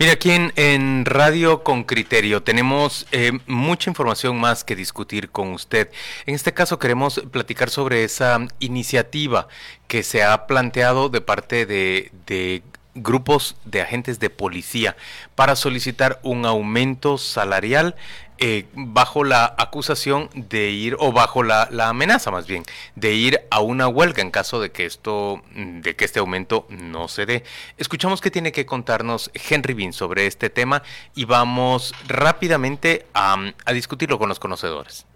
Mira, aquí en, Radio con Criterio tenemos eh, mucha información más que discutir con usted. En este caso queremos platicar sobre esa iniciativa que se ha planteado de parte de, de grupos de agentes de policía para solicitar un aumento salarial eh, bajo la acusación de ir, o bajo la, amenaza más bien, de ir a una huelga en caso de que esto, de que este aumento no se dé. Escuchamos qué tiene que contarnos Henry Bean sobre este tema y vamos rápidamente a, a discutirlo con los conocedores.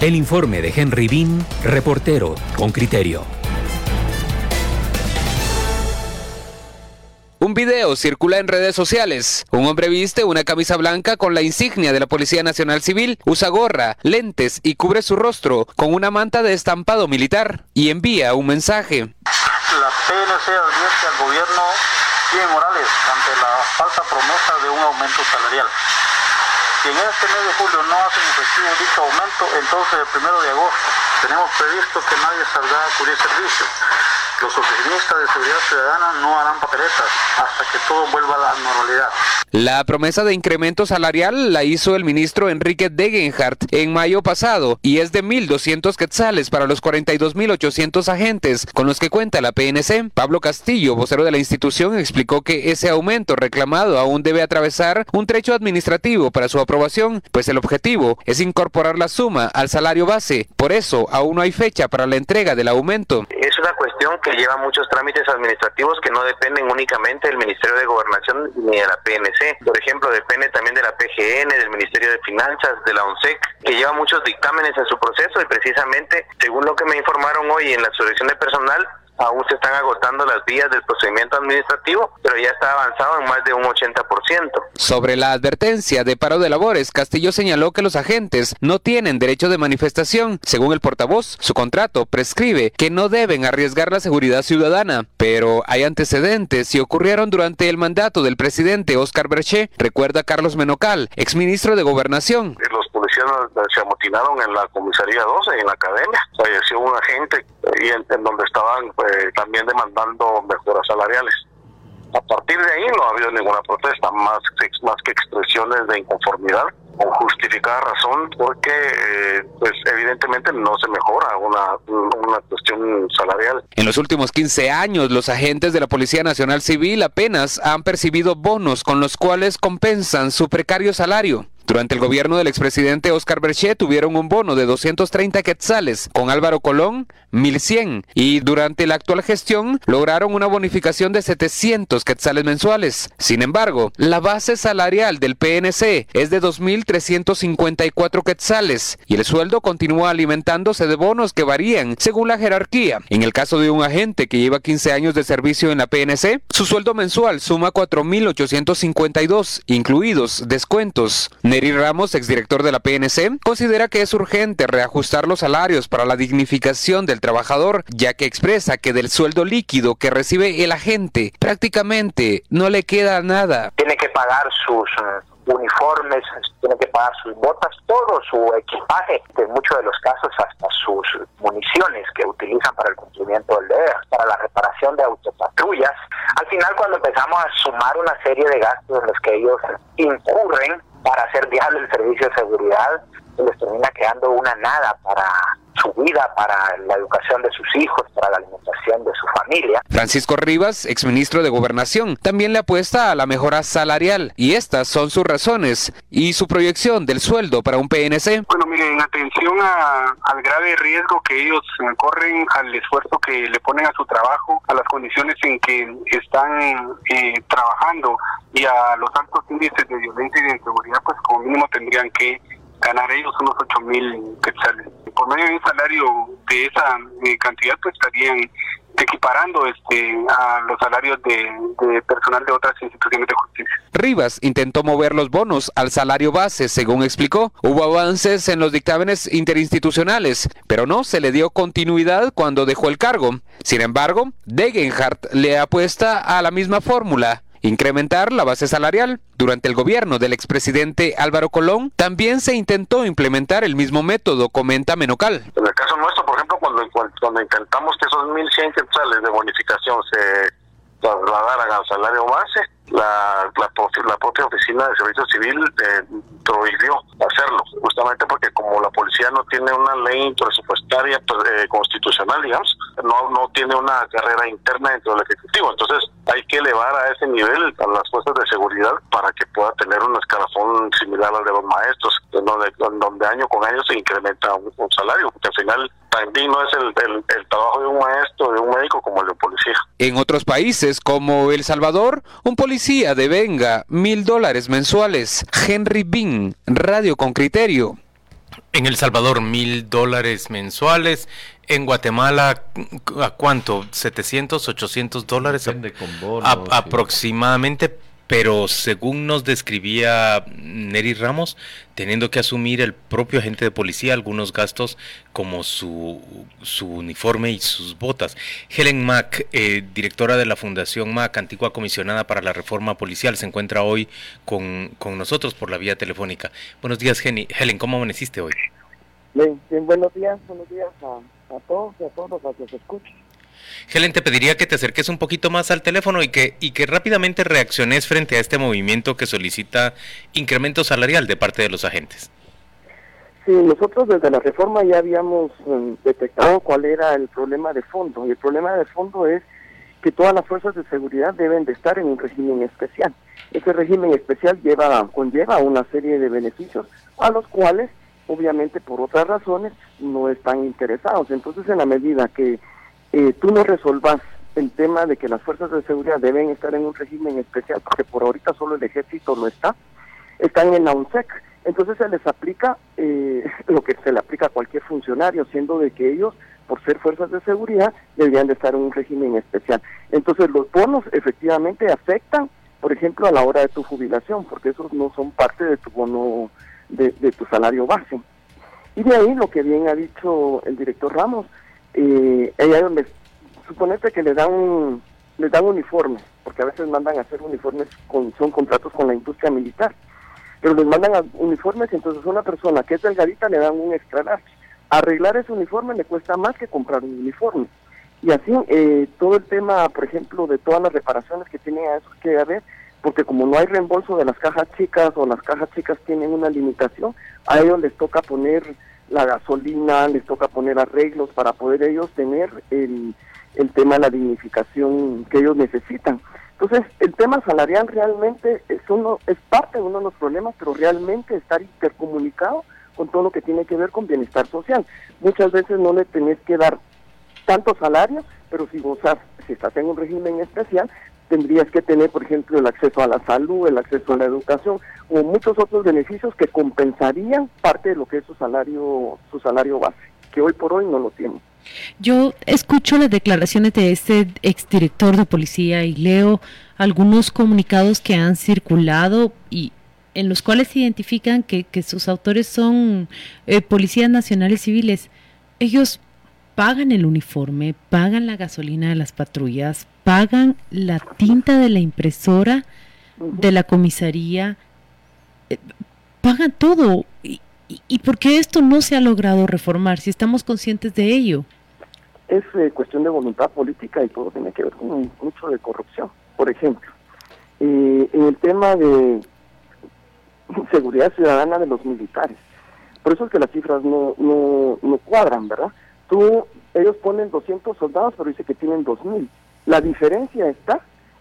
El informe de Henry Bean, reportero con criterio. Un video circula en redes sociales. Un hombre viste una camisa blanca con la insignia de la Policía Nacional Civil, usa gorra, lentes y cubre su rostro con una manta de estampado militar y envía un mensaje. La PNC advierte al gobierno Quién Morales ante la falsa promesa de un aumento salarial. Si en este mes de julio no hacen efectivo dicho aumento, entonces el primero de agosto tenemos previsto que nadie salga a cubrir servicio. Los oficinistas de seguridad ciudadana no harán papeletas hasta que todo vuelva a la normalidad. La promesa de incremento salarial la hizo el ministro Enrique Degenhardt en mayo pasado y es de 1.200 quetzales para los 42.800 agentes con los que cuenta la PNC. Pablo Castillo, vocero de la institución, explicó que ese aumento reclamado aún debe atravesar un trecho administrativo para su aprobación, pues el objetivo es incorporar la suma al salario base. Por eso, aún no hay fecha para la entrega del aumento. Es una cuestión que lleva muchos trámites administrativos que no dependen únicamente del Ministerio de Gobernación ni de la PNC. Por ejemplo, depende también de la PGN, del Ministerio de Finanzas, de la ONSEC, que lleva muchos dictámenes en su proceso y precisamente, según lo que me informaron hoy en la selección de personal, aún se están agotando las vías del procedimiento administrativo, pero ya está avanzado en más de un 80%. Sobre la advertencia de paro de labores, Castillo señaló que los agentes no tienen derecho de manifestación. Según el portavoz, su contrato prescribe que no deben arriesgar la seguridad ciudadana, pero hay antecedentes y ocurrieron durante el mandato del presidente Oscar Berché, recuerda Carlos Menocal, exministro de Gobernación. Los se amotinaron en la comisaría 12, en la academia. Falleció un agente y en, donde estaban pues, también demandando mejoras salariales. A partir de ahí no ha habido ninguna protesta, más, más que expresiones de inconformidad con justificada razón, porque eh, pues evidentemente no se mejora una, una cuestión salarial. En los últimos 15 años, los agentes de la Policía Nacional Civil apenas han percibido bonos con los cuales compensan su precario salario. Durante el gobierno del expresidente Oscar Berchet tuvieron un bono de 230 quetzales, con Álvaro Colón 1100 y durante la actual gestión lograron una bonificación de 700 quetzales mensuales. Sin embargo, la base salarial del PNC es de 2.354 quetzales y el sueldo continúa alimentándose de bonos que varían según la jerarquía. En el caso de un agente que lleva 15 años de servicio en la PNC, su sueldo mensual suma 4.852, incluidos descuentos. Neri Ramos, exdirector de la PNC, considera que es urgente reajustar los salarios para la dignificación del trabajador, ya que expresa que del sueldo líquido que recibe el agente prácticamente no le queda nada. Tiene que pagar sus eh, uniformes, tiene que pagar sus botas, todo su equipaje, en muchos de los casos hasta sus municiones que utilizan para el cumplimiento del deber, para la reparación de autopatrullas. Al final cuando empezamos a sumar una serie de gastos en los que ellos incurren, para hacer viable el servicio de seguridad, les termina quedando una nada para su vida, para la educación de sus hijos, para la alimentación de su familia. Francisco Rivas, exministro de Gobernación, también le apuesta a la mejora salarial y estas son sus razones y su proyección del sueldo para un PNC. Bueno, miren, atención al grave riesgo que ellos corren, al esfuerzo que le ponen a su trabajo, a las condiciones en que están eh, trabajando y a los altos índices de violencia y de inseguridad, pues como mínimo tendrían que ganar ellos unos 8 mil quetzales. Por medio de un salario de esa eh, cantidad, pues estarían equiparando este a los salarios de, personal de otras instituciones de justicia. Rivas intentó mover los bonos al salario base, según explicó. Hubo avances en los dictámenes interinstitucionales, pero no se le dio continuidad cuando dejó el cargo. Sin embargo, Degenhardt le apuesta a la misma fórmula incrementar la base salarial. Durante el gobierno del expresidente Álvaro Colón también se intentó implementar el mismo método, comenta Menocal. En el caso nuestro, por ejemplo, cuando, cuando intentamos que esos 1.100 quetzales de bonificación se trasladaran al salario base, la, la, la, propia oficina de servicio civil eh, prohibió hacerlo, justamente porque como la policía no tiene una ley presupuestaria pues, eh, constitucional, digamos, no, no tiene una carrera interna dentro del Ejecutivo. Entonces hay que elevar a ese nivel a las fuerzas de seguridad para que pueda tener un escalafón similar al de los maestros, donde, donde año con año se incrementa un, salario, porque al final también no es el, el, el, trabajo de un maestro, de un médico como el de un policía. En otros países como El Salvador, un policía devenga mil dólares mensuales. Henry Bean, Radio con Criterio. En El Salvador, mil dólares mensuales. En Guatemala, ¿a cuánto? ¿700, 800 dólares? Depende con bonos, a, aproximadamente pero según nos describía Neri Ramos, teniendo que asumir el propio agente de policía algunos gastos como su, su uniforme y sus botas. Helen Mack, eh, directora de la Fundación Mack, antigua comisionada para la reforma policial, se encuentra hoy con, con nosotros por la vía telefónica. Buenos días, Jenny. Helen, ¿cómo amaneciste hoy? Bien, buenos días, buenos días a, todos y a todos los que se escuchan. Helen, te pediría que te acerques un poquito más al teléfono y que, y que rápidamente reacciones frente a este movimiento que solicita incremento salarial de parte de los agentes. Sí, nosotros desde la reforma ya habíamos um, detectado cuál era el problema de fondo. Y el problema de fondo es que todas las fuerzas de seguridad deben de estar en un régimen especial. Ese régimen especial lleva, conlleva una serie de beneficios a los cuales, obviamente por otras razones, no están interesados. Entonces, en la medida que eh, tú no resolvas el tema de que las fuerzas de seguridad deben estar en un régimen especial, porque por ahorita solo el ejército lo está, están en la UNSEC. Entonces se les aplica eh, lo que se le aplica a cualquier funcionario, siendo de que ellos, por ser fuerzas de seguridad, deberían de estar en un régimen especial. Entonces los bonos efectivamente afectan, por ejemplo, a la hora de tu jubilación, porque esos no son parte de tu bono, de, de tu salario base. Y de ahí lo que bien ha dicho el director Ramos, eh, ella donde suponete que le dan le dan uniformes, porque a veces mandan a hacer uniformes con son contratos con la industria militar, pero les mandan a uniformes y entonces a una persona que es delgadita le dan un extra large. Arreglar ese uniforme le cuesta más que comprar un uniforme. Y así eh, todo el tema, por ejemplo, de todas las reparaciones que tiene a eso que haber, porque como no hay reembolso de las cajas chicas o las cajas chicas tienen una limitación, a ellos les toca poner la gasolina, les toca poner arreglos para poder ellos tener el, el tema de la dignificación que ellos necesitan. Entonces, el tema salarial realmente es uno es parte de uno de los problemas, pero realmente estar intercomunicado con todo lo que tiene que ver con bienestar social. Muchas veces no le tenés que dar tanto salario, pero si vos si estás en un régimen especial, tendrías que tener, por ejemplo, el acceso a la salud, el acceso a la educación o muchos otros beneficios que compensarían parte de lo que es su salario, su salario base, que hoy por hoy no lo tienen. Yo escucho las declaraciones de este exdirector de policía y leo algunos comunicados que han circulado y en los cuales se identifican que, sus autores son eh, policías nacionales civiles. Ellos pagan el uniforme, pagan la gasolina de las patrullas, pagan la tinta de la impresora de la comisaría, eh, pagan todo. ¿Y, y, por qué esto no se ha logrado reformar si estamos conscientes de ello? Es eh, cuestión de voluntad política y todo tiene que ver con mucho de corrupción. Por ejemplo, eh, en el tema de seguridad ciudadana de los militares. Por eso es que las cifras no, no, no cuadran, ¿verdad? Tú, ellos ponen 200 soldados, pero dice que tienen 2.000. La diferencia está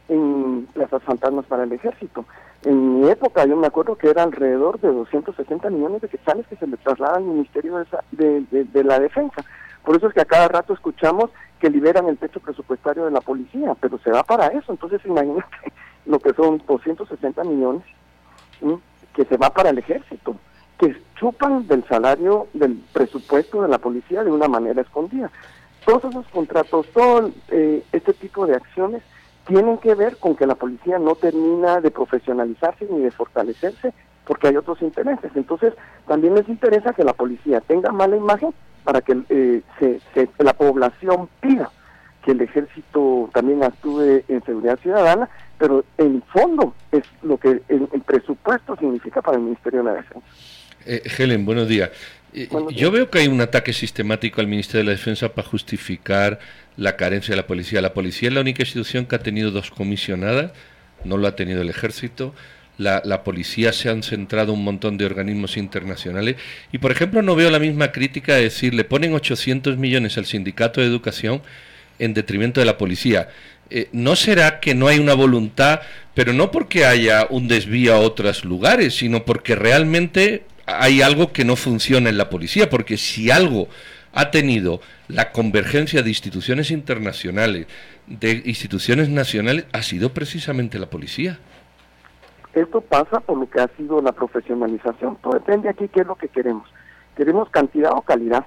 en plazas fantasmas para el ejército. En mi época yo me acuerdo que era alrededor de 260 millones de quetzales que se le trasladan al Ministerio de, de, la Defensa. Por eso es que a cada rato escuchamos que liberan el techo presupuestario de la policía, pero se va para eso. Entonces imagínate lo que son 260 millones que se va para el ejército que chupan del salario, del presupuesto de la policía de una manera escondida. Todos esos contratos, todo eh, este tipo de acciones tienen que ver con que la policía no termina de profesionalizarse ni de fortalecerse porque hay otros intereses. Entonces, también les interesa que la policía tenga mala imagen para que eh, se, la población pida que el ejército también actúe en seguridad ciudadana, pero en fondo es lo que el presupuesto significa para el Ministerio de la Defensa. Eh, Helen, buenos días. Eh, yo veo que hay un ataque sistemático al Ministerio de la Defensa para justificar la carencia de la policía. La policía es la única institución que ha tenido dos comisionadas, no lo ha tenido el ejército. La, la, policía se han centrado un montón de organismos internacionales y, por ejemplo, no veo la misma crítica de decir, le ponen 800 millones al sindicato de educación en detrimento de la policía. Eh, ¿no será que no hay una voluntad, pero no porque haya un desvío a otros lugares, sino porque realmente hay algo que no funciona en la policía? Porque si algo ha tenido la convergencia de instituciones internacionales, de instituciones nacionales, ha sido precisamente la policía. Esto pasa por lo que ha sido la profesionalización. Todo depende aquí qué es lo que queremos. Queremos cantidad o calidad.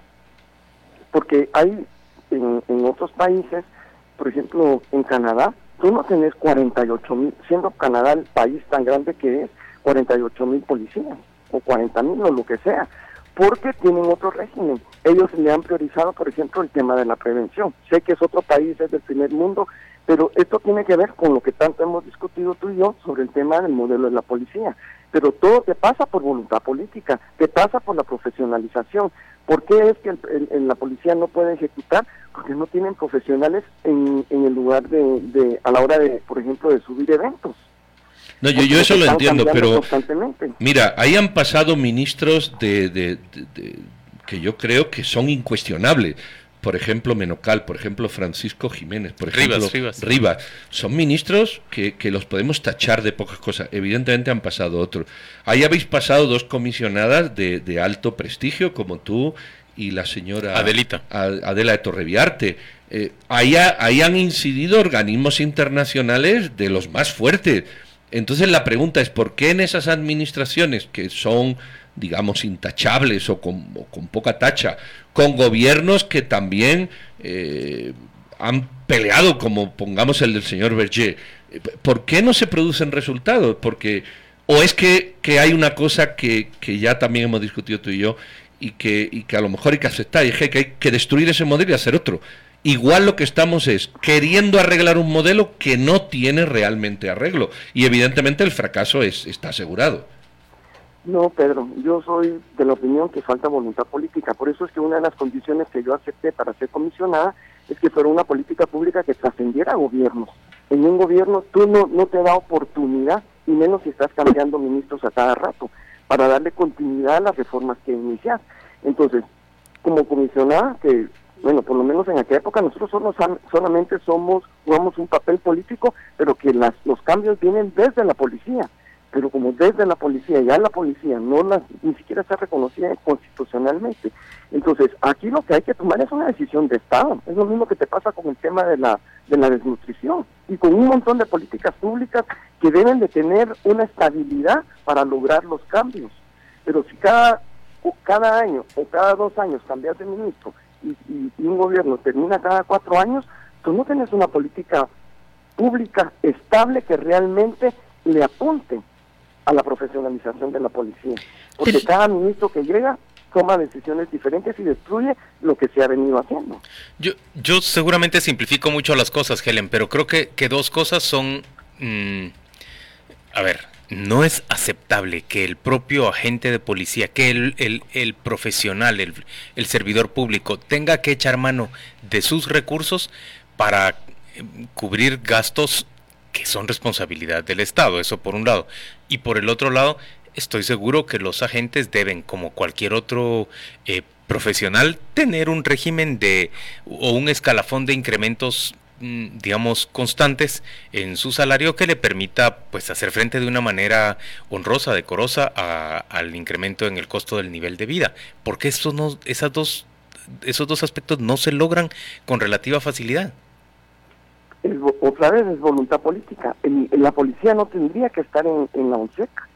Porque hay en, otros países por ejemplo, en Canadá, tú no tenés 48 mil, siendo Canadá el país tan grande que es, 48 mil policías, o 40 mil, o lo que sea, porque tienen otro régimen. Ellos le han priorizado, por ejemplo, el tema de la prevención. Sé que es otro país, es del primer mundo, pero esto tiene que ver con lo que tanto hemos discutido tú y yo sobre el tema del modelo de la policía. Pero todo te pasa por voluntad política, te pasa por la profesionalización. ¿Por qué es que el, la policía no puede ejecutar? Porque no tienen profesionales en, en el lugar de, a la hora de, por ejemplo, de subir eventos. No, yo, yo eso lo entiendo, pero mira, ahí han pasado ministros de, que yo creo que son incuestionables por ejemplo Menocal, por ejemplo Francisco Jiménez, por ejemplo Rivas, son ministros que, los podemos tachar de pocas cosas. Evidentemente han pasado otros. Ahí habéis pasado dos comisionadas de, alto prestigio, como tú y la señora Adelita. Adela de Torreviarte. Eh, ahí, ahí han incidido organismos internacionales de los más fuertes. Entonces la pregunta es, ¿por qué en esas administraciones que son digamos, intachables o con, poca tacha, con gobiernos que también eh, han peleado, como pongamos el del señor Berger. ¿Por qué no se producen resultados? Porque, o es que, hay una cosa que, ya también hemos discutido tú y yo, y que, y que a lo mejor hay que aceptar, y es que hay que destruir ese modelo y hacer otro. Igual lo que estamos es queriendo arreglar un modelo que no tiene realmente arreglo. Y evidentemente el fracaso es, está asegurado. No, Pedro, yo soy de la opinión que falta voluntad política. Por eso es que una de las condiciones que yo acepté para ser comisionada es que fuera una política pública que trascendiera gobiernos. En un gobierno tú no, no te da oportunidad, y menos si estás cambiando ministros a cada rato, para darle continuidad a las reformas que inicias. Entonces, como comisionada, que bueno, por lo menos en aquella época nosotros solo, solamente somos, jugamos un papel político, pero que las, los cambios vienen desde la policía pero como desde la policía, ya la policía no la, ni siquiera está reconocida constitucionalmente. Entonces, aquí lo que hay que tomar es una decisión de Estado. Es lo mismo que te pasa con el tema de la, de la desnutrición y con un montón de políticas públicas que deben de tener una estabilidad para lograr los cambios. Pero si cada, cada año o cada dos años cambias de ministro y, y, y un gobierno termina cada cuatro años, tú no tienes una política pública estable que realmente le apunte a la profesionalización de la policía. Porque cada ministro que llega toma decisiones diferentes y destruye lo que se ha venido haciendo. Yo, yo seguramente simplifico mucho las cosas, Helen, pero creo que, que dos cosas son... Mm, a ver, no es aceptable que el propio agente de policía, que el, el, profesional, el, el, servidor público, tenga que echar mano de sus recursos para eh, cubrir gastos que son responsabilidad del Estado, eso por un lado. Y por el otro lado, estoy seguro que los agentes deben, como cualquier otro eh, profesional, tener un régimen de o un escalafón de incrementos digamos constantes en su salario que le permita pues hacer frente de una manera honrosa decorosa al incremento en el costo del nivel de vida porque estos no, esas dos esos dos aspectos no se logran con relativa facilidad otra vez es voluntad política. la policía no tendría que estar en, la ONSECA.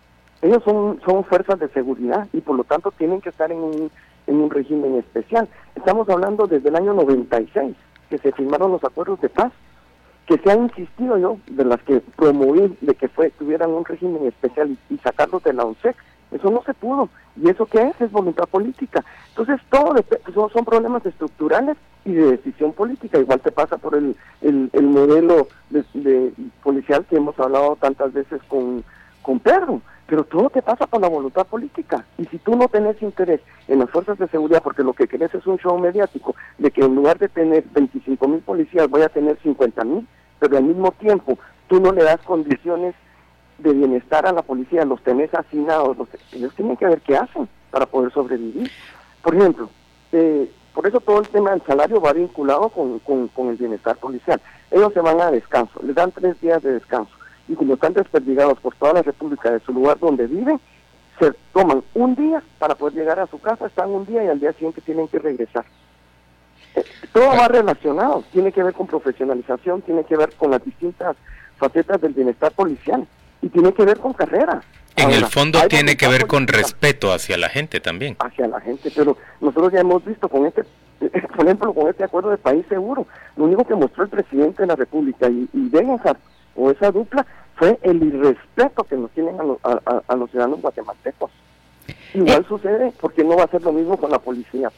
Ellos son, son fuerzas de seguridad y por lo tanto tienen que estar en un, en un régimen especial. Estamos hablando desde el año 96, que se firmaron los acuerdos de paz, que se ha insistido yo, de las que promoví, de que fue tuvieran un régimen especial y, y sacarlos de la ONSEC. Eso no se pudo. ¿Y eso qué es? Es voluntad política. Entonces, todo son, son problemas estructurales y de decisión política. Igual te pasa por el, el, modelo de, policial que hemos hablado tantas veces con, con Pedro. Pero todo te pasa por la voluntad política. Y si tú no tenés interés en las fuerzas de seguridad, porque lo que querés es un show mediático, de que en lugar de tener 25 mil policías voy a tener 50 mil, pero al mismo tiempo tú no le das condiciones de bienestar a la policía, los tenés hacinados, ellos tienen que ver qué hacen para poder sobrevivir. Por ejemplo, eh, por eso todo el tema del salario va vinculado con, con, el bienestar policial. Ellos se van a descanso, les dan tres días de descanso y como están desperdigados por toda la República de su lugar donde viven, se toman un día para poder llegar a su casa, están un día y al día siguiente tienen que regresar. Eh, todo va relacionado, tiene que ver con profesionalización, tiene que ver con las distintas facetas del bienestar policial y tiene que ver con carrera. En el fondo tiene que ver con respeto hacia la gente también. Hacia la gente, pero nosotros ya hemos visto con este, por ejemplo, con este acuerdo de país seguro, lo único que mostró el presidente de la República y, y o esa dupla fue el irrespeto que nos tienen a, los ciudadanos guatemaltecos. Igual eh. sucede porque no va a ser lo mismo con la policía.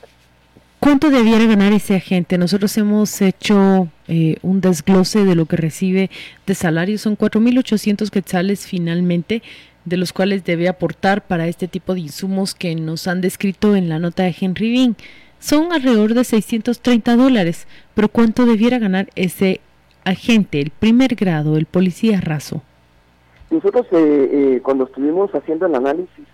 ¿Cuánto debiera ganar ese agente? Nosotros hemos hecho eh, un desglose de lo que recibe de salario. Son 4.800 quetzales finalmente, de los cuales debe aportar para este tipo de insumos que nos han descrito en la nota de Henry Bean. Son alrededor de 630 dólares, pero ¿cuánto debiera ganar ese agente, el primer grado, el policía raso? Nosotros eh, eh, cuando estuvimos haciendo el análisis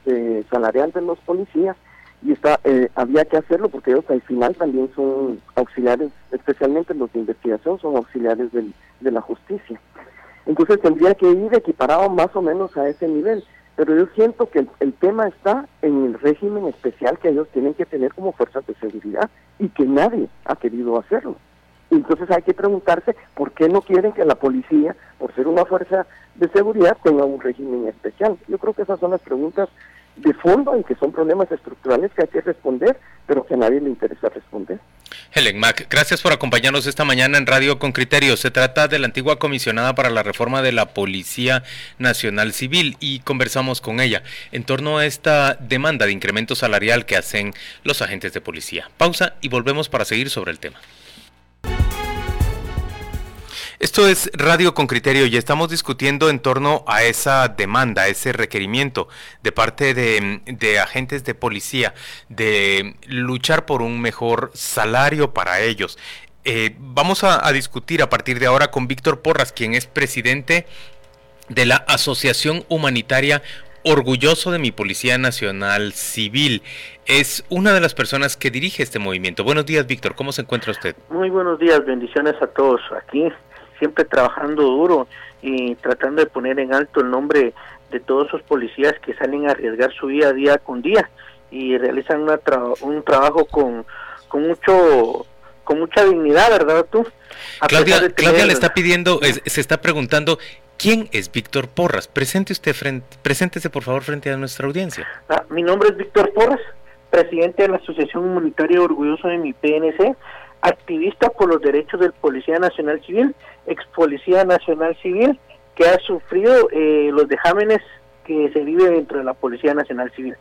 salarial de los policías, y está, eh, había que hacerlo porque ellos al final también son auxiliares, especialmente los de investigación, son auxiliares de la justicia. Entonces tendría que ir equiparado más o menos a ese nivel. Pero yo siento que el, tema está en el régimen especial que ellos tienen que tener como fuerzas de seguridad y que nadie ha querido hacerlo. Entonces hay que preguntarse por qué no quieren que la policía, por ser una fuerza de seguridad, tenga un régimen especial. Yo creo que esas son las preguntas de fondo y que son problemas estructurales que hay que responder, pero que a nadie le interesa responder. Helen Mac, gracias por acompañarnos esta mañana en Radio con Criterio. Se trata de la antigua comisionada para la reforma de la Policía Nacional Civil y conversamos con ella en torno a esta demanda de incremento salarial que hacen los agentes de policía. Pausa y volvemos para seguir sobre el tema. Esto es Radio con Criterio y estamos discutiendo en torno a esa demanda, ese requerimiento de parte de, agentes de policía de luchar por un mejor salario para ellos. Eh, vamos a, discutir a partir de ahora con Víctor Porras, quien es presidente de la Asociación Humanitaria orgulloso de mi Policía Nacional Civil. Es una de las personas que dirige este movimiento. Buenos días, Víctor. ¿Cómo se encuentra usted? Muy buenos días. Bendiciones a todos aquí siempre trabajando duro y tratando de poner en alto el nombre de todos esos policías que salen a arriesgar su vida día con día y realizan un trabajo con, con mucho con mucha dignidad, ¿verdad tú? Claudia, le está pidiendo, se está preguntando ¿Quién es Víctor Porras? Presente usted frente, preséntese por favor frente a nuestra audiencia. Ah, mi nombre es Víctor Porras, presidente de la Asociación Humanitaria Orgulloso de mi PNC, activista por los derechos del Policía Nacional Civil ex policía nacional civil que ha sufrido eh, los dejámenes que se vive dentro de la Policía Nacional Civil.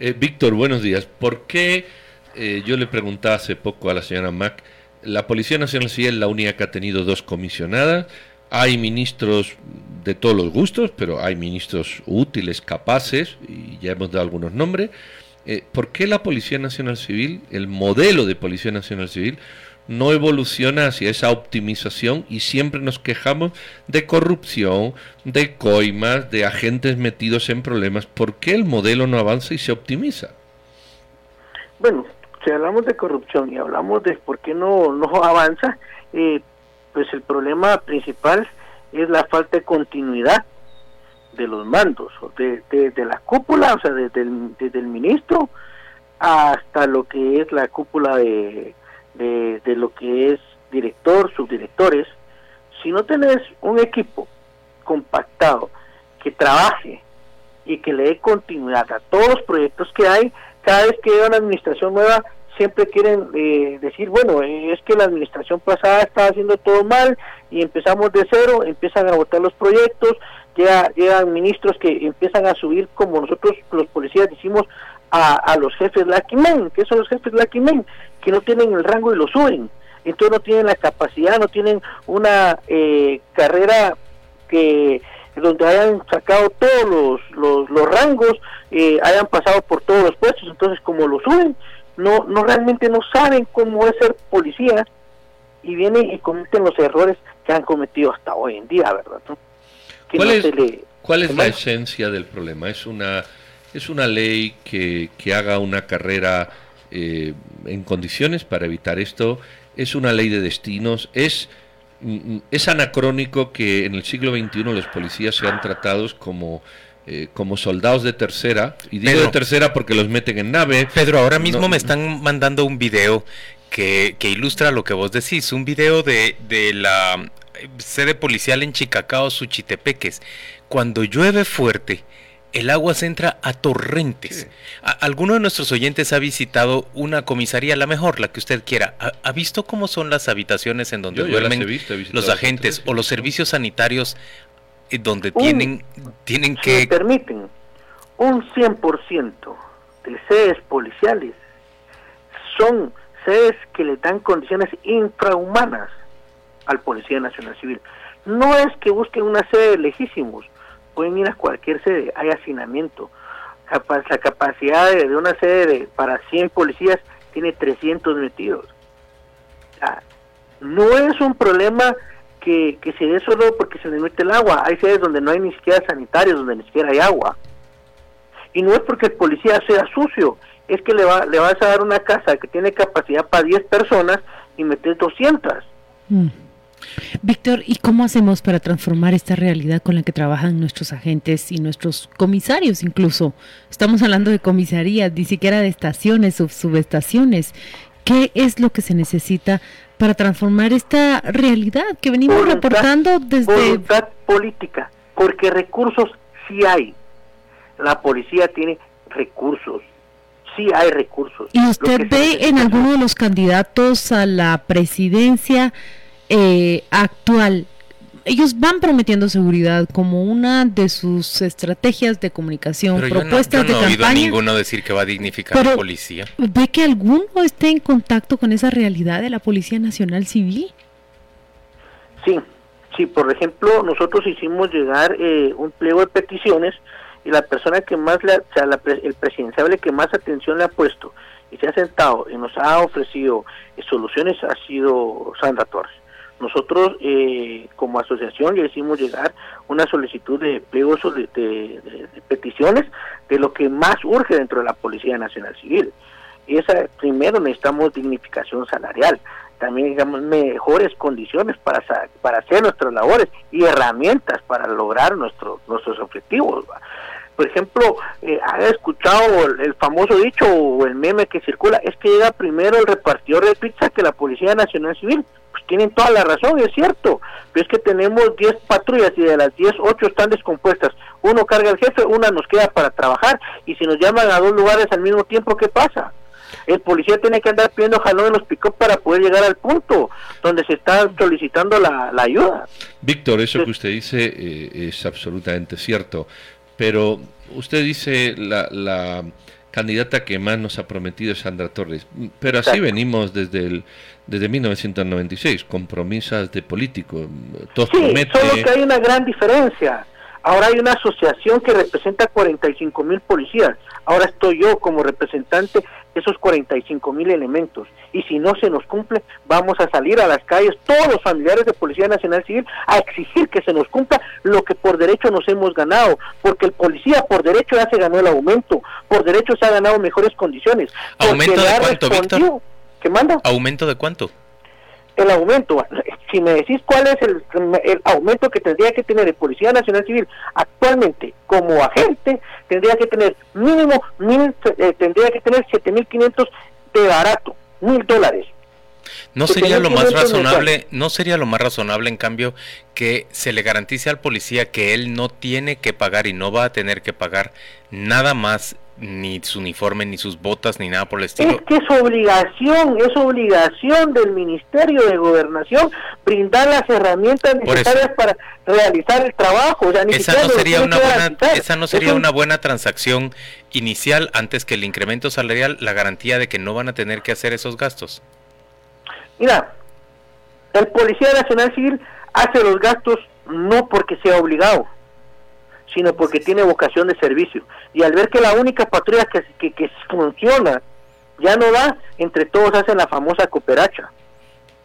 Eh, Víctor, buenos días. ¿Por qué, eh, yo le preguntaba hace poco a la señora Mac, la Policía Nacional Civil es la única que ha tenido dos comisionadas? Hay ministros de todos los gustos, pero hay ministros útiles, capaces, y ya hemos dado algunos nombres. ¿Por qué la Policía Nacional Civil, el modelo de Policía Nacional Civil, no evoluciona hacia esa optimización y siempre nos quejamos de corrupción, de coimas, de agentes metidos en problemas. ¿Por qué el modelo no avanza y se optimiza? Bueno, si hablamos de corrupción y hablamos de por qué no, no avanza, eh, pues el problema principal es la falta de continuidad de los mandos, de, de, la cúpula, o sea, desde desde el ministro hasta lo que es la cúpula de, de, lo que es director, subdirectores, si no tenés un equipo compactado que trabaje y que le dé continuidad a todos los proyectos que hay, cada vez que hay una administración nueva, siempre quieren eh, decir, bueno, es que la administración pasada estaba haciendo todo mal y empezamos de cero, empiezan a votar los proyectos, llega, llegan ministros que empiezan a subir, como nosotros los policías decimos, a, a los jefes Lucky Men, que son los jefes Lucky Men, que no tienen el rango y lo suben. Entonces no tienen la capacidad, no tienen una eh, carrera que donde hayan sacado todos los, los, los rangos, eh, hayan pasado por todos los puestos, entonces como lo suben, no, no realmente no saben cómo es ser policía y vienen y cometen los errores que han cometido hasta hoy en día, ¿verdad? ¿Cuál es, ¿cuál es la esencia del problema? ¿Es una, es una ley que, que haga una carrera eh, en condiciones para evitar esto? ¿Es una ley de destinos? ¿Es Mm, mm, es anacrónico que en el siglo XXI los policías sean tratados como eh, como soldados de tercera, y digo de tercera porque los meten en nave. Pedro, ahora mismo me están mandando un video que, que, ilustra lo que vos decís, un video de, de la sede policial en Chicacao, Suchitepeques. Cuando llueve fuerte, el agua se entra a torrentes. ¿Alguno de nuestros oyentes ha visitado una comisaría, la mejor, la que usted quiera? ¿Ha, visto cómo son las habitaciones en donde duermen los agentes o los servicios sanitarios eh, donde tienen, tienen que... Me permiten, un 100% de sedes policiales son sedes que le dan condiciones infrahumanas al Policía Nacional Civil. No es que busquen una sede de lejísimos, pueden ir cualquier sede, hay hacinamiento. La capacidad de, una sede para 100 policías tiene 300 metidos. no es un problema que, se dé solo porque se le mete el agua. Hay sedes donde no hay ni siquiera sanitarios, donde ni siquiera hay agua. Y no es porque el policía sea sucio, es que le, va, le vas a dar una casa que tiene capacidad para 10 personas y metes 200. Víctor, ¿y cómo hacemos para transformar esta realidad con la que trabajan nuestros agentes y nuestros comisarios incluso? Estamos hablando de comisarías, ni siquiera de estaciones o subestaciones. ¿Qué es lo que se necesita para transformar esta realidad que venimos reportando desde... Voluntad política, porque recursos sí hay. La policía tiene recursos, sí hay recursos. ¿Y usted ve en alguno de los candidatos a la presidencia eh, actual, ellos van prometiendo seguridad como una de sus estrategias de comunicación, propuestas yo no, de he oído ninguno decir que va a dignificar a la policía. ¿Ve que alguno esté en contacto con esa realidad de la Policía Nacional Civil? Sí, sí, por ejemplo, nosotros hicimos llegar eh, un pliego de peticiones y la persona que más, la, o sea, el presidenciable que más atención le ha puesto y se ha sentado y nos ha ofrecido soluciones ha sido Sandra Torres. Nosotros eh, como asociación le hicimos llegar una solicitud de pliegos de, peticiones de lo que más urge dentro de la Policía Nacional Civil. Y esa, primero necesitamos dignificación salarial, también digamos mejores condiciones para, para hacer nuestras labores y herramientas para lograr nuestros nuestros objetivos. Por ejemplo, eh, ha escuchado el, famoso dicho o el meme que circula, es que llega primero el repartidor de pizza que la Policía Nacional Civil tienen toda la razón, es cierto, pero es que tenemos 10 patrullas y de las 10, 8 están descompuestas. Uno carga el jefe, una nos queda para trabajar y si nos llaman a dos lugares al mismo tiempo, ¿qué pasa? El policía tiene que andar pidiendo jalón en los pick para poder llegar al punto donde se está solicitando la, ayuda. Víctor, eso que usted dice eh, es absolutamente cierto, pero usted dice la, la candidata que más nos ha prometido es Sandra Torres, pero así venimos desde el desde 1996, compromisas de político. sí, solo que hay una gran diferencia. Ahora hay una asociación que representa 45 mil policías. Ahora estoy yo como representante de esos 45 mil elementos. Y si no se nos cumple, vamos a salir a las calles, todos los familiares de Policía Nacional Civil, a exigir que se nos cumpla lo que por derecho nos hemos ganado. Porque el policía por derecho ya se ganó el aumento, por derecho se ha ganado mejores condiciones. ¿Aumento de cuánto, Víctor? ¿Qué manda? ¿Aumento de cuánto? El aumento, si me decís cuál es el, aumento que tendría que tener el Policía Nacional Civil actualmente como agente, tendría que tener mínimo, mil, eh, tendría que tener 7.500 de barato, mil dólares. No sería lo más razonable, no sería lo más razonable en cambio que se le garantice al policía que él no tiene que pagar y no va a tener que pagar nada más ni su uniforme, ni sus botas, ni nada por el estilo. Es que es obligación, es obligación del Ministerio de Gobernación brindar las herramientas necesarias para realizar el trabajo. esa, no sería una buena, esa no sería una buena transacción inicial antes que el incremento salarial, la garantía de que no van a tener que hacer esos gastos. Mira, el Policía Nacional Civil hace los gastos no porque sea obligado, sino porque tiene vocación de servicio. Y al ver que la única patrulla que, que, que funciona ya no va, entre todos hacen la famosa cooperacha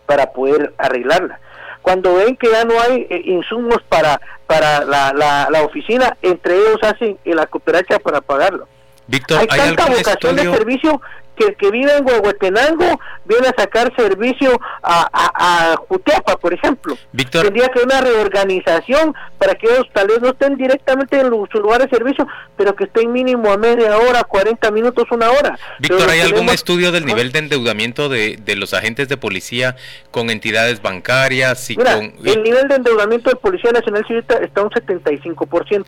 para poder arreglarla. Cuando ven que ya no hay eh, insumos para, para la, la, la, oficina, entre ellos hacen la cooperacha para pagarlo. Víctor, hay, ¿hay tanta vocación de servicio que el que vive en Huehuetenango viene a sacar servicio a, a, a Jutiapa, por ejemplo. Víctor. Tendría que haber una reorganización para que ellos tal vez no estén directamente en su lugar de servicio, pero que estén mínimo a media hora, 40 minutos, una hora. Víctor, ¿hay algún estudio del nivel de endeudamiento de, de, los agentes de policía con entidades bancarias y Mira, con... El nivel de endeudamiento de Policía Nacional Civil está un 75%.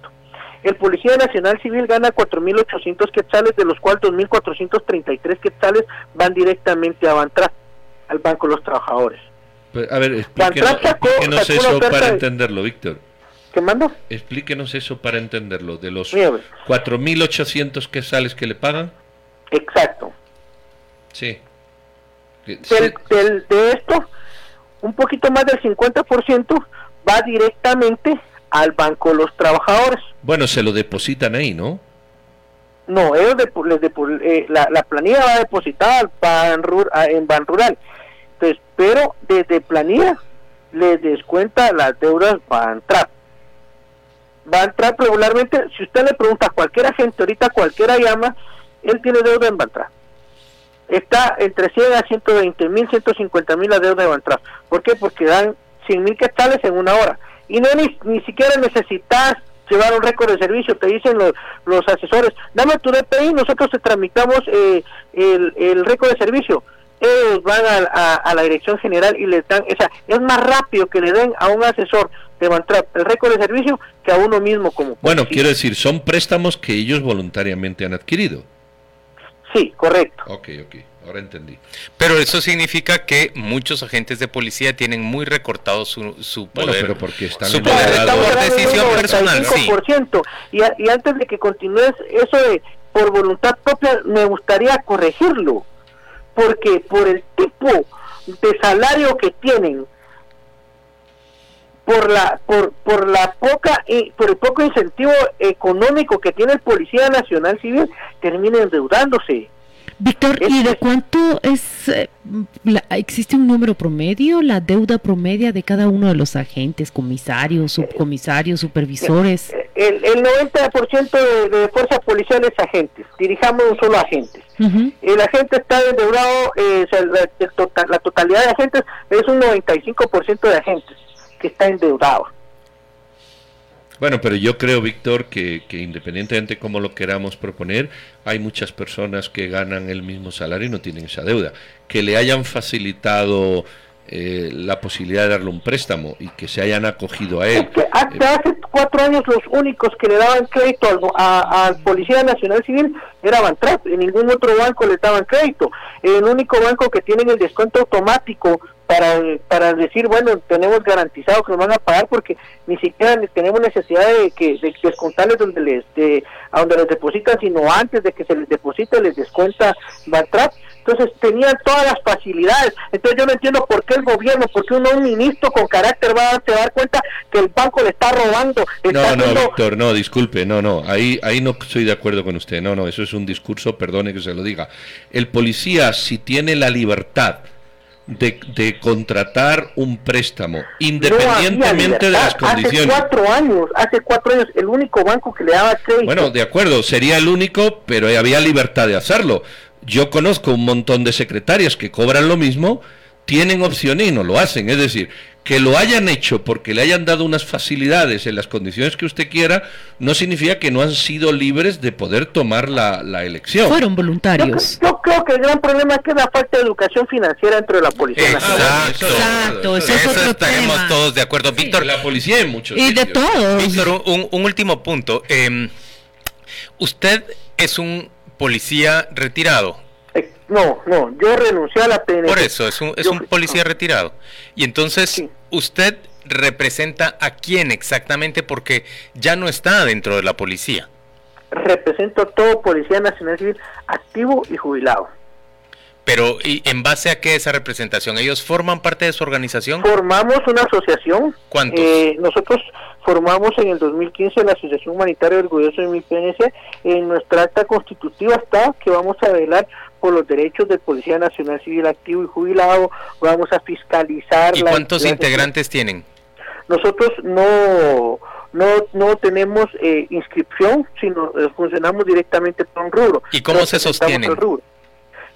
El Policía Nacional Civil gana 4.800 quetzales, de los cuales 2.433 quetzales van directamente a Bantra, al Banco de los Trabajadores. Pues, a ver, explíquenos, sacó, explíquenos sacó eso para entenderlo, Víctor. ¿Qué mando? Explíquenos eso para entenderlo. De los Mira, 4.800 quetzales que le pagan. Exacto. Sí. Del, del, de esto, un poquito más del 50% va directamente al Banco de los Trabajadores. Bueno, se lo depositan ahí, ¿no? No, ellos de, les de, eh, la, la, planilla va depositada al ban, en Ban Rural. Entonces, pero desde planilla les descuenta las deudas Bantrap. Bantrap regularmente, si usted le pregunta a cualquier agente, ahorita cualquiera llama, él tiene deuda en Bantrap. Está entre 100 a 120 mil, 150 mil la deuda de Bantrap. ¿Por qué? Porque dan 100 mil quetzales en una hora y no ni, ni siquiera necesitas llevar un récord de servicio, te dicen los, los asesores, dame tu DPI, nosotros te tramitamos eh, el, el récord de servicio. Ellos van a, a, a, la dirección general y les dan, o sea, es más rápido que le den a un asesor de Mantrap el récord de servicio que a uno mismo como Bueno, policía. quiero decir, son préstamos que ellos voluntariamente han adquirido. Sí, correcto. Ok, ok ahora entendí. Pero eso significa que muchos agentes de policía tienen muy recortado su, su poder. Bueno, pero porque están su poder por decisión personal, sí. Y, y antes de que continúes eso de por voluntad propia, me gustaría corregirlo, porque por el tipo de salario que tienen, por la por por la poca y por el poco incentivo económico que tiene el policía nacional civil termina endeudándose Víctor, ¿y de cuánto es, eh, la, existe un número promedio, la deuda promedia de cada uno de los agentes, comisarios, subcomisarios, supervisores? El, el 90% de, de fuerzas policiales agentes, dirijamos un solo agente. Uh -huh. El agente está endeudado, eh, o sea, la, la, totalidad de agentes es un 95% de agentes que está endeudado. Bueno, pero yo creo, Víctor, que, independientemente de cómo lo queramos proponer, hay muchas personas que ganan el mismo salario y no tienen esa deuda. Que le hayan facilitado eh, la posibilidad de darle un préstamo y que se hayan acogido a él. Es que hasta eh, hace cuatro años los únicos que le daban crédito al, a, al Policía Nacional Civil era Bantrap, en ningún otro banco le daban crédito. El único banco que tienen el descuento automático para, para decir, bueno, tenemos garantizado que nos van a pagar porque ni siquiera tenemos necesidad de que de descontarles donde les de, a donde les depositan, sino antes de que se les deposite les descuenta Bantrap. Entonces tenían todas las facilidades. Entonces yo no entiendo por qué el gobierno, por qué uno, un ministro con carácter va a dar cuenta que el banco le está robando. Está no, no, haciendo... Víctor, no, disculpe, no, no, ahí, ahí no estoy de acuerdo con usted. No, no, eso es un discurso, perdone que se lo diga. El policía, si tiene la libertad de, de, contratar un préstamo, independientemente no de las condiciones. Hace cuatro años, hace cuatro años, el único banco que le daba crédito. Bueno, de acuerdo, sería el único, pero había libertad de hacerlo. Yo conozco un montón de secretarias que cobran lo mismo, tienen opción y no lo hacen. Es decir, que lo hayan hecho porque le hayan dado unas facilidades en las condiciones que usted quiera, no significa que no han sido libres de poder tomar la, la elección. Fueron voluntarios. Yo, yo, creo que el gran problema es que la falta de educación financiera dentro de la policía. Exacto, nacional. Exacto, eso, eso es otro estaremos tema. todos de acuerdo. Sí, Víctor, la policía en muchos Y de sitios. todos. Víctor, un, un último punto. Eh, usted es un policía retirado. Eh, No, no, yo renuncié a la PNP. Por eso, es un, es Yo- un policía retirado. Y entonces, Sí. usted representa a quién exactamente porque ya no está dentro de la policía. Represento a todo Policía Nacional Civil activo y jubilado. Pero ¿y en base a qué esa representación? ¿Ellos forman parte de su organización? Formamos una asociación. ¿Cuántos? Eh, nosotros formamos en el 2015 la Asociación Humanitaria Orgulloso de mi PNC. En nuestra acta constitutiva está que vamos a velar por los derechos del Policía Nacional Civil Activo y Jubilado, vamos a fiscalizar... ¿Y cuántos integrantes tienen? Nosotros no no no tenemos eh, inscripción, sino eh, funcionamos directamente por un rubro. ¿Y cómo se sostienen?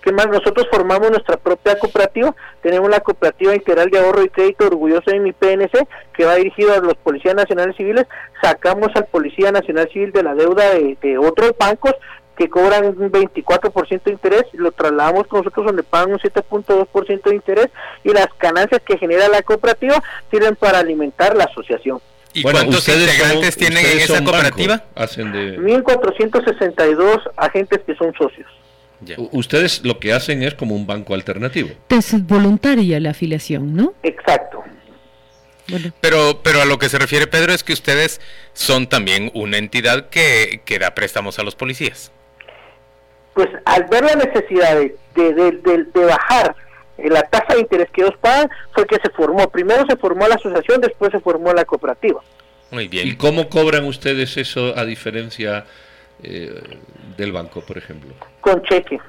¿Qué más? Nosotros formamos nuestra propia cooperativa, tenemos la Cooperativa Integral de Ahorro y Crédito Orgulloso de mi PNC, que va dirigido a los policías nacionales civiles, sacamos al Policía Nacional Civil de la deuda de, otros bancos que cobran un 24% de interés, lo trasladamos con nosotros donde pagan un 7.2% de interés y las ganancias que genera la cooperativa sirven para alimentar la asociación. ¿Y cuántos integrantes tienen en esa cooperativa? Hacen de... 1.462 agentes que son socios. Ustedes lo que hacen es como un banco alternativo. Es voluntaria la afiliación, ¿no? Exacto. Pero, pero a lo que se refiere Pedro es que ustedes son también una entidad que, que da préstamos a los policías. Pues al ver la necesidad de, de, de, bajar la tasa de interés que ellos pagan, fue que se formó. Primero se formó la asociación, después se formó la cooperativa. Muy bien. ¿Y cómo cobran ustedes eso a diferencia eh, del banco, por ejemplo? Con cheque.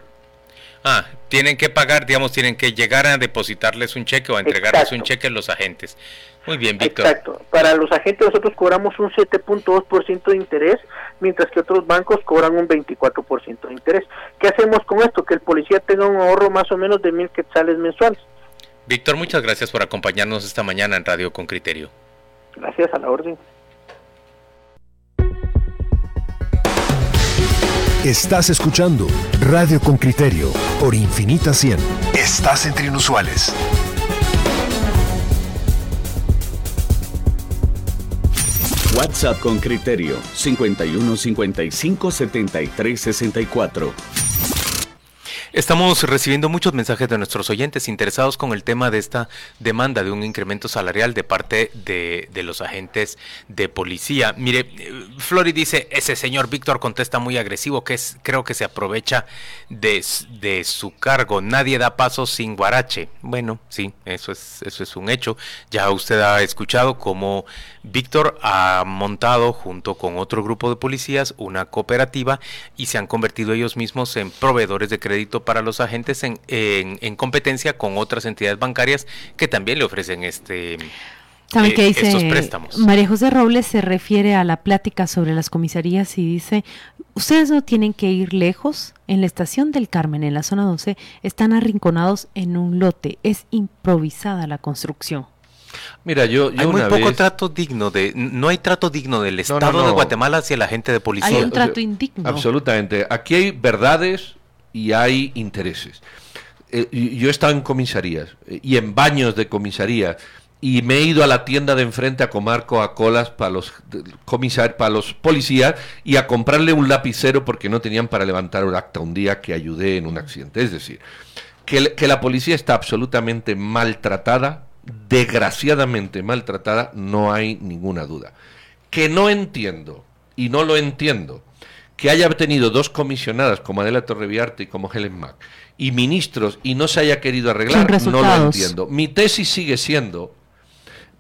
Ah, tienen que pagar, digamos, tienen que llegar a depositarles un cheque o a entregarles un cheque a los agentes. Muy bien, Víctor. Exacto. Para los agentes nosotros cobramos un 7.2% de interés, mientras que otros bancos cobran un 24% de interés. ¿Qué hacemos con esto? Que el policía tenga un ahorro más o menos de mil quetzales mensuales. Víctor, muchas gracias por acompañarnos esta mañana en Radio con Criterio. Gracias a la orden. Estás escuchando Radio con Criterio por Infinita 100. Estás entre inusuales. WhatsApp con Criterio 51 55 73 64. Estamos recibiendo muchos mensajes de nuestros oyentes interesados con el tema de esta demanda de un incremento salarial de parte de, los agentes de policía. Mire, eh, Flori dice, ese señor Víctor contesta muy agresivo, que es, creo que se aprovecha de, de su cargo. Nadie da paso sin guarache. Bueno, sí, eso es, eso es un hecho. Ya usted ha escuchado cómo Víctor ha montado junto con otro grupo de policías una cooperativa y se han convertido ellos mismos en proveedores de crédito para los agentes en, en, competencia con otras entidades bancarias que también le ofrecen este... ¿Saben eh, dice? Estos préstamos. María José Robles se refiere a la plática sobre las comisarías y dice, ustedes no tienen que ir lejos, en la estación del Carmen, en la zona 12, están arrinconados en un lote, es improvisada la construcción. Mira, yo, yo hay muy poco trato digno de, no hay trato digno del Estado de Guatemala hacia la gente de policía. Hay un trato indigno. Absolutamente. Aquí hay verdades y hay intereses. Eh, yo he estado en comisarías eh, y en baños de comisaría y me he ido a la tienda de enfrente a comer Coca-Colas para los comisar, para los policías y a comprarle un lapicero porque no tenían para levantar un acta un día que ayudé en un accidente. Es decir, que, que la policía está absolutamente maltratada, desgraciadamente maltratada, no hay ninguna duda. Que no entiendo, y no lo entiendo, que haya tenido dos comisionadas como Adela Torreviarte y como Helen Mack y ministros y no se haya querido arreglar, no lo entiendo. Mi tesis sigue siendo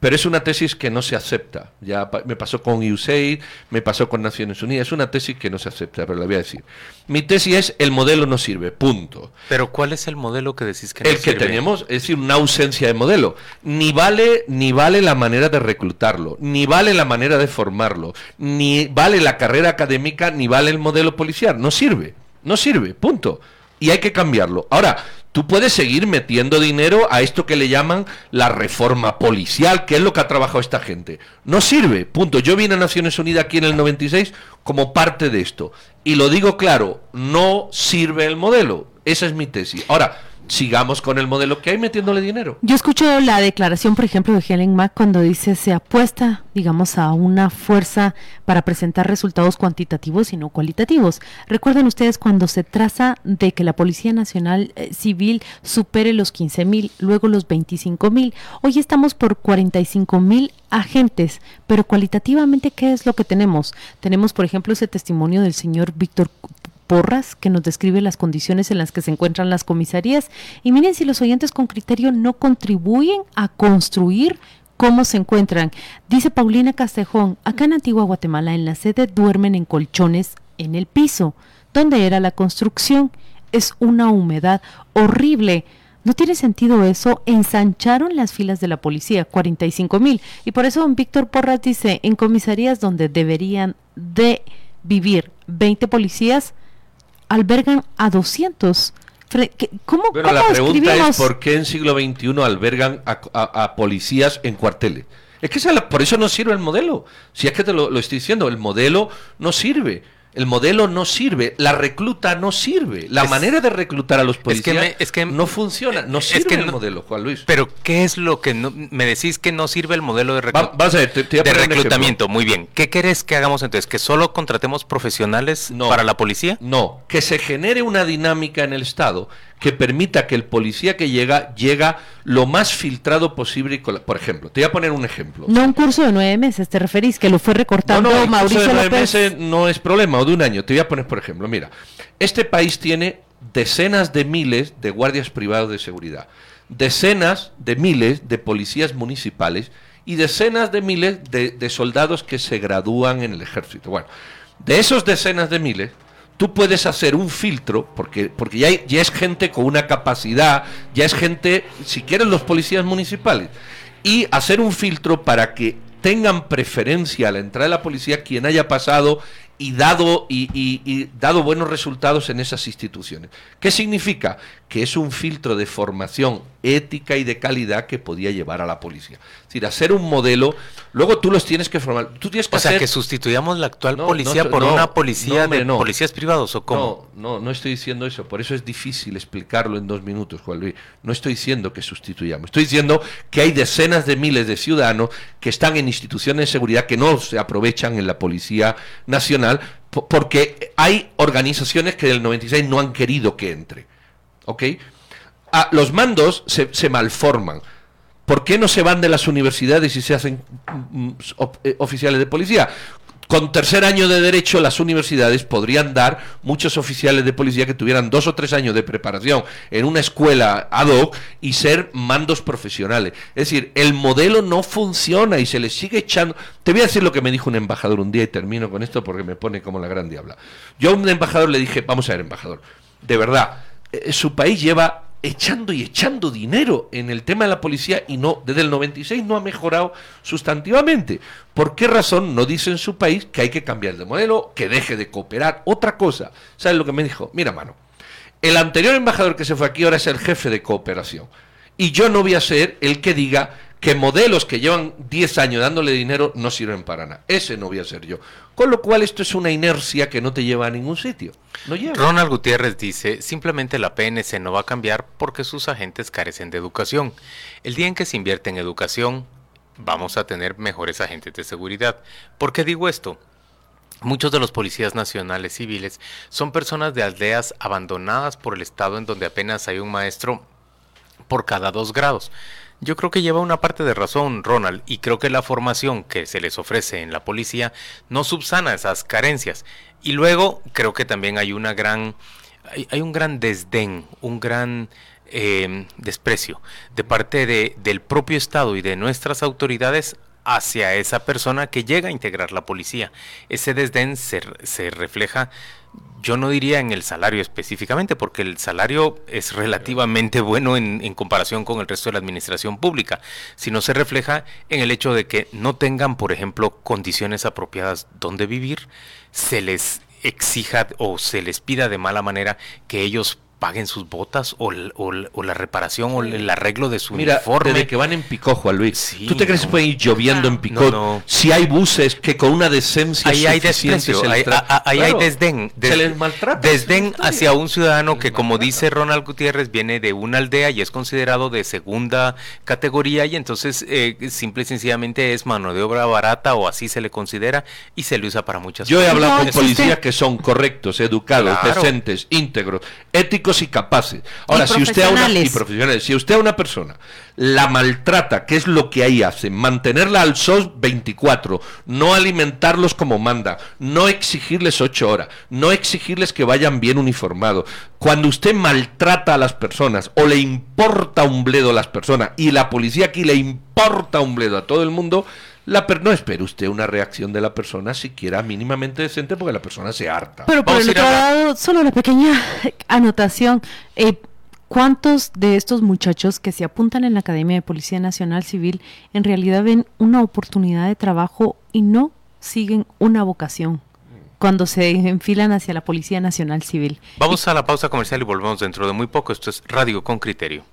pero es una tesis que no se acepta. Ya me pasó con USAID, me pasó con Naciones Unidas, es una tesis que no se acepta, pero la voy a decir. Mi tesis es el modelo no sirve, punto. Pero ¿cuál es el modelo que decís que no sirve? El que tenemos, es decir, una ausencia de modelo. Ni vale ni vale la manera de reclutarlo, ni vale la manera de formarlo, ni vale la carrera académica, ni vale el modelo policial, no sirve. No sirve, punto. Y hay que cambiarlo. Ahora, Tú puedes seguir metiendo dinero a esto que le llaman la reforma policial, que es lo que ha trabajado esta gente. No sirve, punto. Yo vine a Naciones Unidas aquí en el 96 como parte de esto. Y lo digo claro, no sirve el modelo. Esa es mi tesis. Ahora, sigamos con el modelo que hay metiéndole dinero. Yo escucho la declaración, por ejemplo, de Helen Mack cuando dice se apuesta, digamos, a una fuerza para presentar resultados cuantitativos y no cualitativos. Recuerden ustedes cuando se traza de que la Policía Nacional eh, Civil supere los 15 mil, luego los 25 mil. Hoy estamos por 45 mil agentes, pero cualitativamente, ¿qué es lo que tenemos? Tenemos, por ejemplo, ese testimonio del señor Víctor Porras, que nos describe las condiciones en las que se encuentran las comisarías. Y miren si los oyentes con criterio no contribuyen a construir cómo se encuentran. Dice Paulina Castejón, acá en Antigua Guatemala, en la sede duermen en colchones en el piso, donde era la construcción. Es una humedad horrible. No tiene sentido eso. Ensancharon las filas de la policía, 45 mil. Y por eso don Víctor Porras dice, en comisarías donde deberían de vivir 20 policías, albergan a 200. ¿Cómo, bueno, la pregunta es por qué en siglo XXI albergan a, policías en cuarteles. Es que por eso no sirve el modelo. Si es que te lo estoy diciendo, el modelo no sirve. El modelo no sirve, la recluta no sirve, la manera de reclutar a los policías es que, no funciona, no sirve el modelo, Juan Luis. Pero ¿qué es lo que no, me decís que no sirve el modelo de, de reclutamiento? Muy bien. ¿Qué querés que hagamos entonces? ¿Que solo contratemos profesionales para la policía? No, que se genere una dinámica en el Estado que permita que el policía que llega llega lo más filtrado posible. Por ejemplo, te voy a poner un ejemplo. No un curso de nueve meses, te referís, que lo fue recortando no, no, Mauricio curso de nueve meses no es problema, o de un año. Te voy a poner, por ejemplo, mira, este país tiene decenas de miles de guardias privados de seguridad, decenas de miles de policías municipales y decenas de miles de, de soldados que se gradúan en el ejército. Bueno, de esos decenas de miles, tú puedes hacer un filtro, porque, porque ya, ya es gente con una capacidad, ya es gente, si quieren los policías municipales, y hacer un filtro para que tengan preferencia a la entrada de la policía quien haya pasado y dado, y, dado buenos resultados en esas instituciones. ¿Qué significa? Que es un filtro de formación ética y de calidad que podía llevar a la policía. Es decir, hacer un modelo, luego tú los tienes que formar. Tú tienes que o sea, que sustituyamos la actual policía por una policía de policías privados o cómo? No, no, no estoy diciendo eso. Por eso es difícil explicarlo en dos minutos, Juan Luis. No estoy diciendo que sustituyamos. Estoy diciendo que hay decenas de miles de ciudadanos que están en instituciones de seguridad que no se aprovechan en la Policía Nacional porque hay organizaciones que del 96 no han querido que entre. ¿Ok? Ah, los mandos se, malforman. ¿Por qué no se van de las universidades y se hacen mm, mm, eh, oficiales de policía? Con tercer año de derecho las universidades podrían dar muchos oficiales de policía que tuvieran dos o tres años de preparación en una escuela ad hoc y ser mandos profesionales. Es decir, el modelo no funciona y se le sigue echando... Te voy a decir lo que me dijo un embajador un día y termino con esto porque me pone como la gran diabla. Yo a un embajador le dije, vamos a ver embajador, de verdad, eh, su país lleva echando y echando dinero en el tema de la policía y no, desde el 96 no ha mejorado sustantivamente. ¿Por qué razón no dice en su país que hay que cambiar de modelo, que deje de cooperar? Otra cosa, ¿sabes lo que me dijo? Mira, mano, el anterior embajador que se fue aquí ahora es el jefe de cooperación. Y yo no voy a ser el que diga que modelos que llevan 10 años dándole dinero no sirven para nada. Ese no voy a ser yo. Con lo cual esto es una inercia que no te lleva a ningún sitio. No Ronald Gutiérrez dice, simplemente la PNC no va a cambiar porque sus agentes carecen de educación. El día en que se invierte en educación, vamos a tener mejores agentes de seguridad. ¿Por qué digo esto? Muchos de los policías nacionales civiles son personas de aldeas abandonadas por el Estado en donde apenas hay un maestro por cada dos grados. Yo creo que lleva una parte de razón Ronald y creo que la formación que se les ofrece en la policía no subsana esas carencias. Y luego creo que también hay una gran, hay, un gran desdén, un gran eh, desprecio de parte de, del propio Estado y de nuestras autoridades hacia esa persona que llega a integrar la policía. Ese desdén se, refleja yo no diría en el salario específicamente, porque el salario es relativamente bueno en, comparación con el resto de la administración pública, sino se refleja en el hecho de que no tengan, por ejemplo, condiciones apropiadas donde vivir, se les exija o se les pida de mala manera que ellos paguen sus botas o, la reparación o el arreglo de su Mira, uniforme. Desde que van en Picó, Juan Luis. ¿Tú te crees que pueden ir lloviendo en Picó? Si hay buses que con una decencia ahí hay desprecio, ahí, hay desdén. se les maltrata. Desdén hacia un ciudadano que, como dice Ronald Gutiérrez, viene de una aldea y es considerado de segunda categoría y entonces eh, simple y sencillamente es mano de obra barata o así se le considera y se le usa para muchas Yo cosas. Yo he hablado con policías que son correctos, educados, decentes, íntegros, éticos y capaces. Ahora, si usted a una y profesionales, si usted a una persona la maltrata, ¿qué es lo que ahí hace? Mantenerla al SOS 24, no alimentarlos como manda, no exigirles ocho horas, no exigirles que vayan bien uniformados. Cuando usted maltrata a las personas o le importa un bledo a las personas y la policía aquí le importa un bledo a todo el mundo, la no espere usted una reacción de la persona siquiera mínimamente decente porque la persona se harta. Pero por el otro lado, solo una pequeña anotación. Eh, ¿Cuántos de estos muchachos que se apuntan en la Academia de Policía Nacional Civil en realidad ven una oportunidad de trabajo y no siguen una vocación? cuando se enfilan hacia la Policía Nacional Civil. Vamos a la pausa comercial y volvemos dentro de muy poco. Esto es Radio con Criterio.